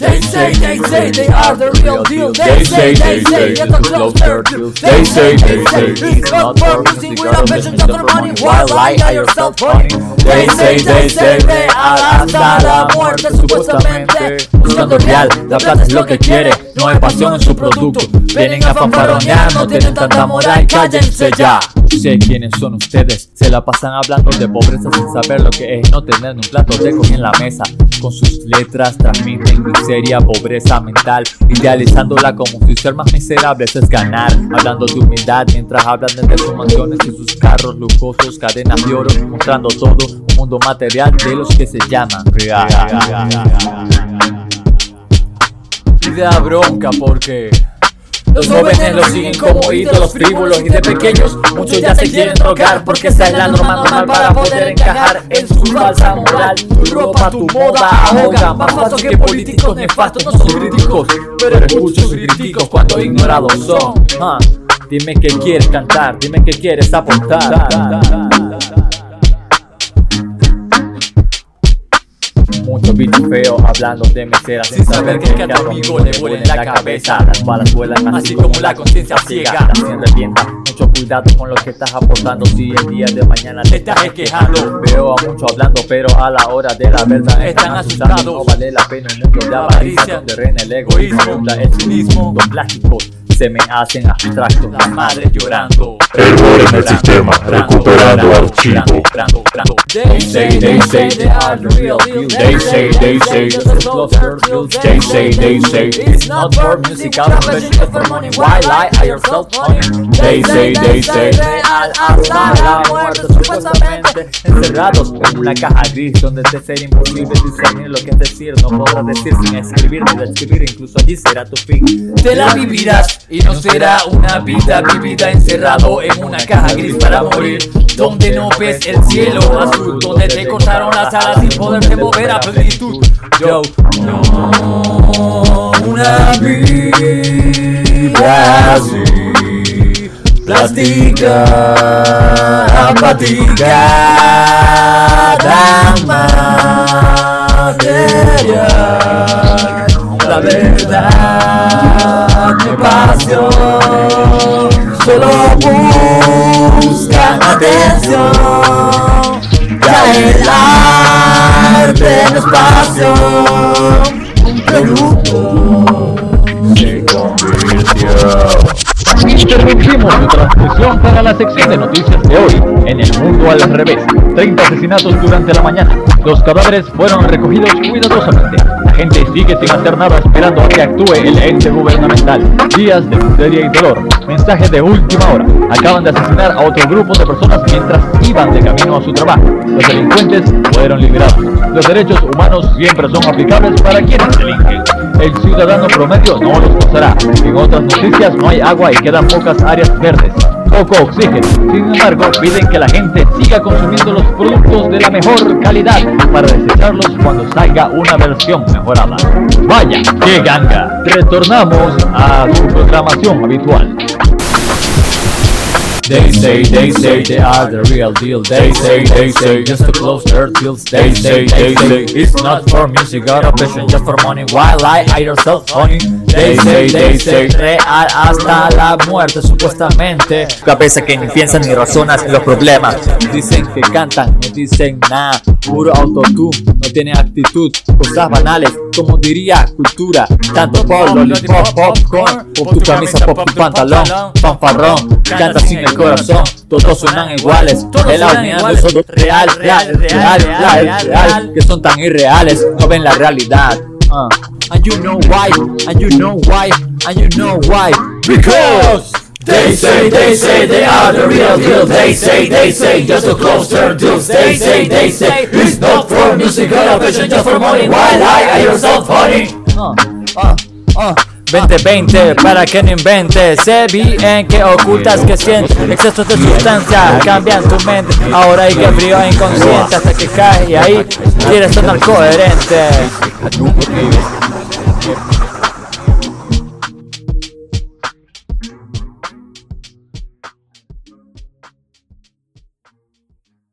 They say, they say they are the real deal. They say, they say get the closer deal. They say, they say it's not for with a passion just for money. While lie at yourself funny. They say, they say real hasta la muerte supuestamente. Buscando real, la plata es lo que quiere, no hay pasión en su producto. Vienen a fanfaronear, no tienen tanta moral, cállense ya. Sé quiénes son ustedes, se la pasan hablando de pobreza sin saber lo que es no tener un plato de comida en la mesa. Con sus letras transmiten miseria, pobreza mental, idealizándola como si ser más miserables es ganar. Hablando de humildad mientras hablan de sus mansiones y sus carros lujosos, cadenas de oro, mostrando todo un mundo material de los que se llaman real. Y da bronca porque los jóvenes los siguen como ídolos frívolos y de pequeños muchos ya se quieren drogar porque esa es la norma normal para poder encajar en su falsa moral. Tu ropa, tu moda ahoga, más falso que políticos nefastos, no son críticos, pero escucho críticos cuando ignorados son. Ah, dime que quieres cantar, dime que quieres aportar. Muchos bichos feos hablando de meseras sin saber que cada amigo le vuela en la cabeza. Las balas vuelan así como la conciencia ciega. Se revienta. Mucho cuidado con lo que estás aportando. Si el día de mañana te estás quejando. Veo a muchos hablando, pero a la hora de la verdad están asustados. No vale la pena un mundo de avaricia donde reina el egoísmo, el cinismo, los plásticos se me hacen abstractos. La madre llorando. Error en el sistema, recuperando archivo. They say, they say they are the real deal. They say, they say a. They say, they say it's not for music, I'm passion for money. Why lie at yourself funny? They say, they say real hasta la muerte supuestamente. Encerrados en una caja gris donde te será imposible discernir lo que es decir. No podrás decir sin escribir ni describir, incluso allí será tu fin. Te la vivirás y no será una vida vivida encerrado en una caja gris para morir. Donde no ves el cielo azul, donde te cortaron las alas sin poderte mover a plenitud. Yo, no, una vida así, plástica, apática, material, la verdad, pasión, solo buscan atención, ya el arte no es pasión, un producto se convirtió. Interrumpimos transmisión para la sección de noticias de hoy, en el mundo al revés. 30 asesinatos durante la mañana. Los cadáveres fueron recogidos cuidadosamente. La gente sigue sin hacer nada esperando a que actúe el ente gubernamental. Días de miseria y dolor. Mensaje de última hora. Acaban de asesinar a otro grupo de personas mientras iban de camino a su trabajo. Los delincuentes fueron liberados. Los derechos humanos siempre son aplicables para quienes delinquen. El ciudadano promedio no los gozará. En otras noticias no hay agua y quedan pocas áreas verdes. Oxígeno. Sin embargo, piden que la gente siga consumiendo los productos de la mejor calidad para desecharlos cuando salga una versión mejorada. Vaya, qué ganga. Retornamos a su programación habitual. They say, they say they are the real deal. They say, they say just to close their deals. They say, they say it's not for music or a passion, just for money. Why lie at yourself, honey? They say, they say real hasta la muerte, supuestamente. Cabeza que ni piensan ni razonas en los problemas. Dicen que cantan, no dicen nada. Puro autotune, no tienen actitud. Cosas banales, como diría cultura. Tanto pop, lollipop, popcorn. Pop tu camisa, pop tu pantalón. Fanfarrón, canta sin el corazón. Todos suenan iguales. El audiendo es real, real, real, real, real. Que son tan irreales, no ven la realidad. Uh. And you know why, and you know why, and you know why. Because They say, they say they are the real deal. They say, they say just to close their deals. They say, they say it's not for music or a passion, just for money. Why lie at yourself, honey? Uh, uh, uh. 2020 para que no inventes Sé bien que ocultas que sientes Excesos de sustancia cambian tu mente Ahora hay que frío inconsciente Hasta que caes y ahí quieres sonar coherente